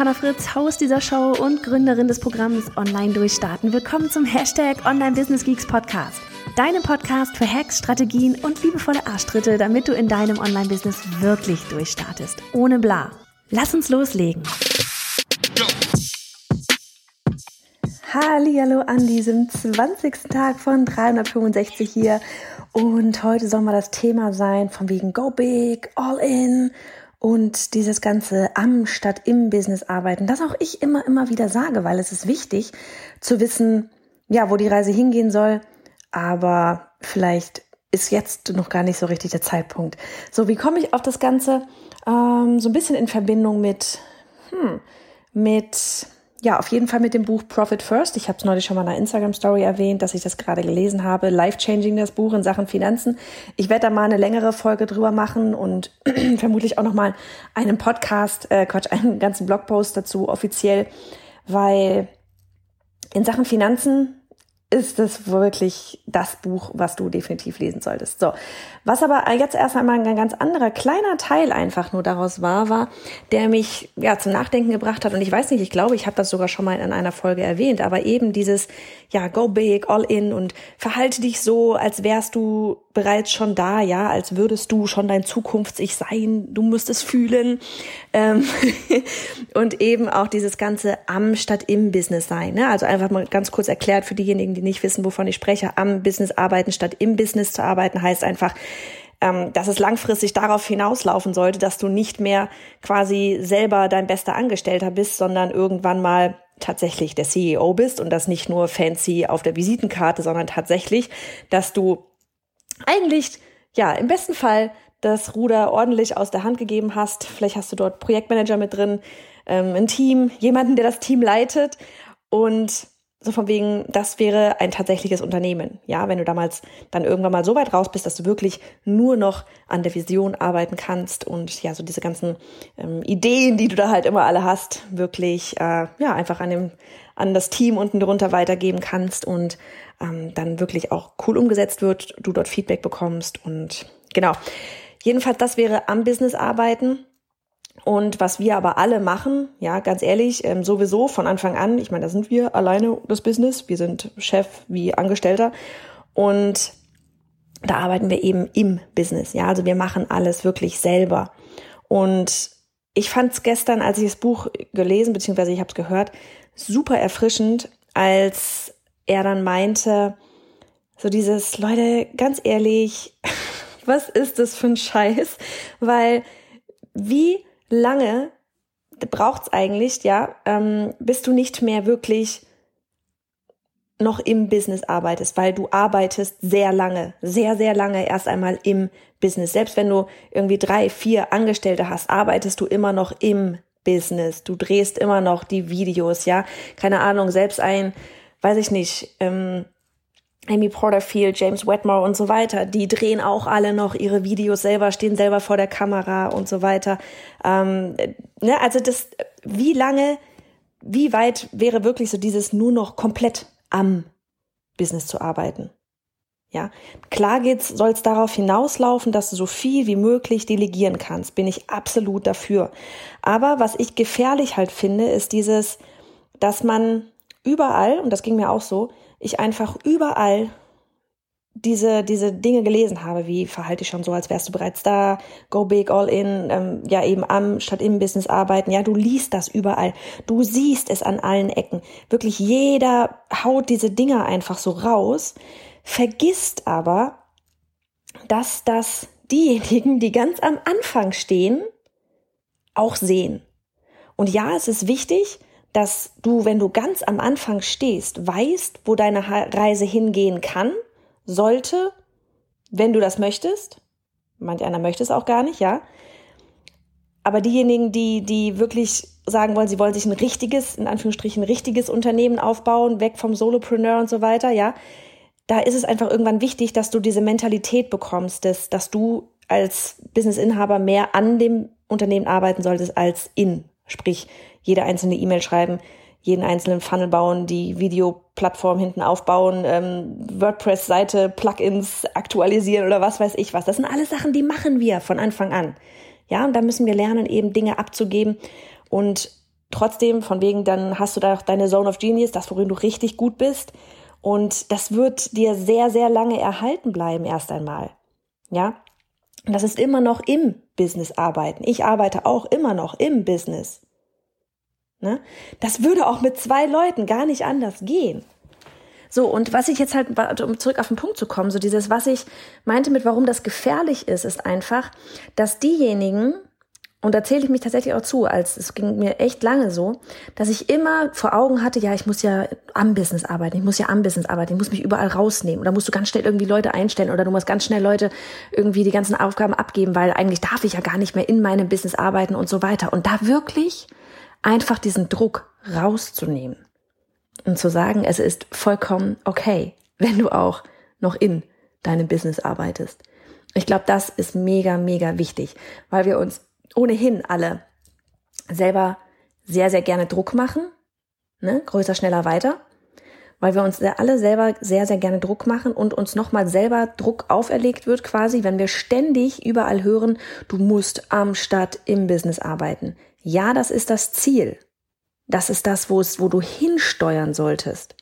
Johanna Fritz, Haus dieser Show und Gründerin des Programms Online Durchstarten. Willkommen zum Hashtag Online Business Geeks Podcast. Deinem Podcast für Hacks, Strategien und liebevolle Arschtritte, damit du in deinem Online-Business wirklich durchstartest. Ohne bla. Lass uns loslegen. Hallo an diesem 20. Tag von 365 hier. Und heute soll mal das Thema sein von wegen Go Big, All In und dieses ganze am statt im Business arbeiten, das auch ich immer, immer wieder sage, weil es ist wichtig zu wissen, ja, wo die Reise hingehen soll, aber vielleicht ist jetzt noch gar nicht so richtig der Zeitpunkt. So, wie komme ich auf das Ganze? Ähm, so ein bisschen in Verbindung mit, hm, mit ja, auf jeden Fall mit dem Buch Profit First. Ich habe es neulich schon mal in einer Instagram-Story erwähnt, dass ich das gerade gelesen habe. Life-changing, das Buch in Sachen Finanzen. Ich werde da mal eine längere Folge drüber machen und vermutlich auch noch mal einen Podcast, äh, Quatsch, einen ganzen Blogpost dazu offiziell, weil in Sachen Finanzen ist es wirklich das Buch, was du definitiv lesen solltest. So, was aber jetzt erst einmal ein ganz anderer kleiner Teil einfach nur daraus war, war, der mich ja zum Nachdenken gebracht hat. Und ich weiß nicht, ich glaube, ich habe das sogar schon mal in einer Folge erwähnt, aber eben dieses ja go big, all in und verhalte dich so, als wärst du bereits schon da, ja, als würdest du schon dein Zukunfts-Ich sein, du musst es fühlen. Ähm und eben auch dieses ganze am statt im Business sein. Ne? Also einfach mal ganz kurz erklärt für diejenigen, die nicht wissen, wovon ich spreche, am Business arbeiten statt im Business zu arbeiten, heißt einfach, ähm, dass es langfristig darauf hinauslaufen sollte, dass du nicht mehr quasi selber dein bester Angestellter bist, sondern irgendwann mal tatsächlich der CEO bist und das nicht nur fancy auf der Visitenkarte, sondern tatsächlich, dass du eigentlich, ja, im besten Fall das Ruder ordentlich aus der Hand gegeben hast. Vielleicht hast du dort Projektmanager mit drin, ähm, ein Team, jemanden, der das Team leitet und so von wegen, das wäre ein tatsächliches Unternehmen. Ja, wenn du damals dann irgendwann mal so weit raus bist, dass du wirklich nur noch an der Vision arbeiten kannst und ja, so diese ganzen ähm, Ideen, die du da halt immer alle hast, wirklich äh, ja einfach an dem an das Team unten drunter weitergeben kannst und ähm, dann wirklich auch cool umgesetzt wird, du dort Feedback bekommst und genau. Jedenfalls, das wäre am Business arbeiten. Und was wir aber alle machen, ja, ganz ehrlich, ähm, sowieso von Anfang an, ich meine, da sind wir alleine das Business, wir sind Chef wie Angestellter und da arbeiten wir eben im Business, ja, also wir machen alles wirklich selber. Und ich fand es gestern, als ich das Buch gelesen, beziehungsweise ich habe es gehört, super erfrischend, als er dann meinte, so dieses, Leute, ganz ehrlich, was ist das für ein Scheiß? Weil wie lange braucht's eigentlich, ja, ähm, bis du nicht mehr wirklich noch im Business arbeitest, weil du arbeitest sehr lange, sehr, sehr lange erst einmal im Business. Selbst wenn du irgendwie drei, vier Angestellte hast, arbeitest du immer noch im Business. Du drehst immer noch die Videos, ja. Keine Ahnung, selbst ein, weiß ich nicht, ähm, Amy Porterfield, James Wetmore und so weiter, die drehen auch alle noch ihre Videos selber, stehen selber vor der Kamera und so weiter. Ähm, ne, also das, wie lange, wie weit wäre wirklich so dieses nur noch komplett am Business zu arbeiten? Ja, klar geht's, soll es darauf hinauslaufen, dass du so viel wie möglich delegieren kannst. Bin ich absolut dafür. Aber was ich gefährlich halt finde, ist dieses, dass man überall, und das ging mir auch so, ich einfach überall diese, diese Dinge gelesen habe, wie verhalte ich schon so, als wärst du bereits da, go big, all in, ähm, ja eben am statt im Business arbeiten. Ja, du liest das überall. Du siehst es an allen Ecken. Wirklich jeder haut diese Dinger einfach so raus, vergisst aber, dass das diejenigen, die ganz am Anfang stehen, auch sehen. Und ja, es ist wichtig, dass du, wenn du ganz am Anfang stehst, weißt, wo deine Reise hingehen kann, sollte, wenn du das möchtest. Manch einer möchte es auch gar nicht, ja. aber diejenigen, die, die wirklich sagen wollen, sie wollen sich ein richtiges, in Anführungsstrichen, richtiges Unternehmen aufbauen, weg vom Solopreneur und so weiter, ja, da ist es einfach irgendwann wichtig, dass du diese Mentalität bekommst, dass, dass du als Businessinhaber mehr an dem Unternehmen arbeiten solltest als in. Sprich, jede einzelne E-Mail schreiben, jeden einzelnen Funnel bauen, die Videoplattform hinten aufbauen, ähm, WordPress-Seite, Plugins aktualisieren oder was weiß ich was. Das sind alles Sachen, die machen wir von Anfang an. Ja, und da müssen wir lernen, eben Dinge abzugeben und trotzdem, von wegen, dann hast du da auch deine Zone of Genius, das, worin du richtig gut bist. Und das wird dir sehr, sehr lange erhalten bleiben, erst einmal. Ja. Und das ist immer noch im Business arbeiten. Ich arbeite auch immer noch im Business. Ne? Das würde auch mit zwei Leuten gar nicht anders gehen. So, und was ich jetzt halt, um zurück auf den Punkt zu kommen, so dieses, was ich meinte mit, warum das gefährlich ist, ist einfach, dass diejenigen, und da zähle ich mich tatsächlich auch zu, als es ging mir echt lange so, dass ich immer vor Augen hatte, ja, ich muss ja am Business arbeiten, ich muss ja am Business arbeiten, ich muss mich überall rausnehmen. Oder musst du ganz schnell irgendwie Leute einstellen oder du musst ganz schnell Leute irgendwie die ganzen Aufgaben abgeben, weil eigentlich darf ich ja gar nicht mehr in meinem Business arbeiten und so weiter. Und da wirklich einfach diesen Druck rauszunehmen und zu sagen, es ist vollkommen okay, wenn du auch noch in deinem Business arbeitest. Ich glaube, das ist mega, mega wichtig, weil wir uns ohnehin alle selber sehr, sehr gerne Druck machen, ne? größer, schneller, weiter, weil wir uns alle selber sehr, sehr gerne Druck machen und uns nochmal selber Druck auferlegt wird quasi, wenn wir ständig überall hören, du musst am Stadt im Business arbeiten. Ja, das ist das Ziel. Das ist das, wo es, wo du hinsteuern solltest.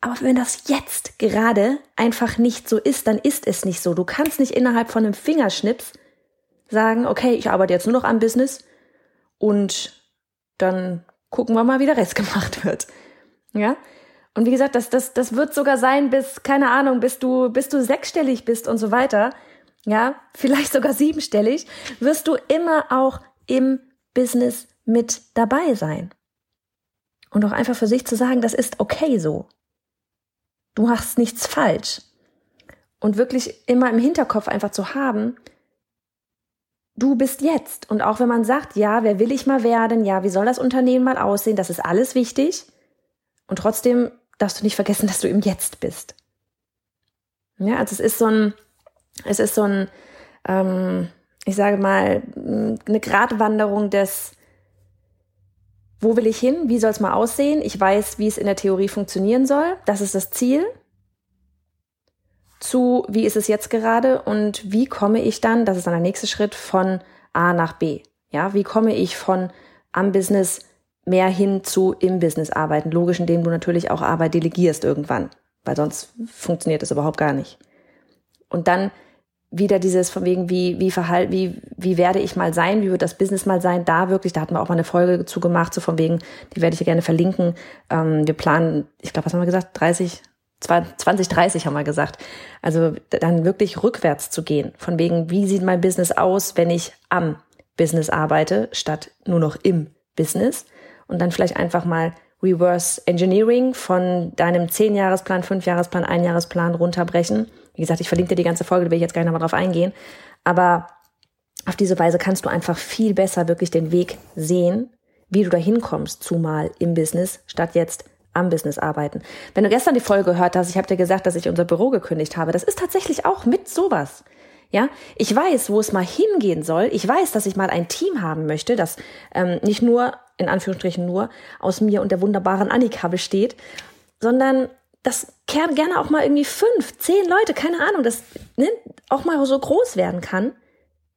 Aber wenn das jetzt gerade einfach nicht so ist, dann ist es nicht so. Du kannst nicht innerhalb von einem Fingerschnips sagen, okay, ich arbeite jetzt nur noch am Business und dann gucken wir mal, wie der Rest gemacht wird. Ja? Und wie gesagt, das, das, das wird sogar sein bis, keine Ahnung, bis du, bis du sechsstellig bist und so weiter. Ja, vielleicht sogar siebenstellig, wirst du immer auch im Business mit dabei sein. Und auch einfach für sich zu sagen, das ist okay so. Du machst nichts falsch. Und wirklich immer im Hinterkopf einfach zu haben, du bist jetzt. Und auch wenn man sagt, ja, wer will ich mal werden? Ja, wie soll das Unternehmen mal aussehen? Das ist alles wichtig. Und trotzdem darfst du nicht vergessen, dass du im Jetzt bist. Ja, also es ist so ein, es ist so ein, ähm, ich sage mal, eine Gratwanderung des, wo will ich hin? Wie soll es mal aussehen? Ich weiß, wie es in der Theorie funktionieren soll. Das ist das Ziel. Zu, wie ist es jetzt gerade und wie komme ich dann, das ist dann der nächste Schritt, von A nach B. Ja, wie komme ich von am Business mehr hin zu im Business arbeiten? Logisch, indem du natürlich auch Arbeit delegierst irgendwann, weil sonst funktioniert das überhaupt gar nicht. Und dann wieder dieses von wegen, wie, wie verhalt, wie, wie werde ich mal sein, wie wird das Business mal sein, da wirklich, da hatten wir auch mal eine Folge zu gemacht, so von wegen, die werde ich ja gerne verlinken. Ähm, wir planen, ich glaube, was haben wir gesagt, 30, 20, 30 haben wir gesagt. Also dann wirklich rückwärts zu gehen, von wegen, wie sieht mein Business aus, wenn ich am Business arbeite, statt nur noch im Business. Und dann vielleicht einfach mal Reverse Engineering von deinem 10-Jahresplan, 5-Jahresplan, 1-Jahresplan runterbrechen. Wie gesagt, ich verlinke dir die ganze Folge, da will ich jetzt gar nicht nochmal drauf eingehen. Aber auf diese Weise kannst du einfach viel besser wirklich den Weg sehen, wie du da hinkommst, zumal im Business, statt jetzt am Business arbeiten. Wenn du gestern die Folge gehört hast, ich habe dir gesagt, dass ich unser Büro gekündigt habe, das ist tatsächlich auch mit sowas. Ja, ich weiß, wo es mal hingehen soll. Ich weiß, dass ich mal ein Team haben möchte, das ähm, nicht nur, in Anführungsstrichen nur, aus mir und der wunderbaren Annika besteht, sondern das gerne auch mal irgendwie fünf, zehn Leute, keine Ahnung, das ne, auch mal so groß werden kann.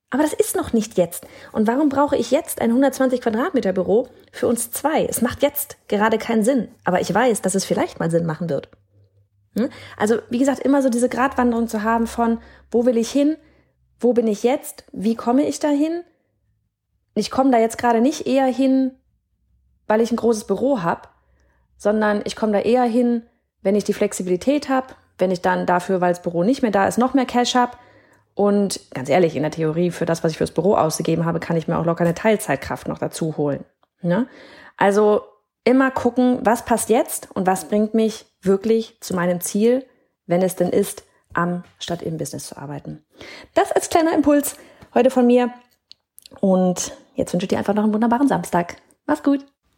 Aber das ist noch nicht jetzt. Und warum brauche ich jetzt ein 120 Quadratmeter Büro für uns zwei? Es macht jetzt gerade keinen Sinn. Aber ich weiß, dass es vielleicht mal Sinn machen wird. Hm? Also, wie gesagt, immer so diese Gratwanderung zu haben von, wo will ich hin? Wo bin ich jetzt? Wie komme ich da hin? Ich komme da jetzt gerade nicht eher hin, weil ich ein großes Büro habe, sondern ich komme da eher hin, wenn ich die Flexibilität habe, wenn ich dann dafür, weil das Büro nicht mehr da ist, noch mehr Cash habe. Und ganz ehrlich, in der Theorie, für das, was ich fürs Büro ausgegeben habe, kann ich mir auch locker eine Teilzeitkraft noch dazu holen. Ne? Also immer gucken, was passt jetzt und was bringt mich wirklich zu meinem Ziel, wenn es denn ist, am statt im Business zu arbeiten. Das als kleiner Impuls heute von mir. Und jetzt wünsche ich dir einfach noch einen wunderbaren Samstag. Mach's gut.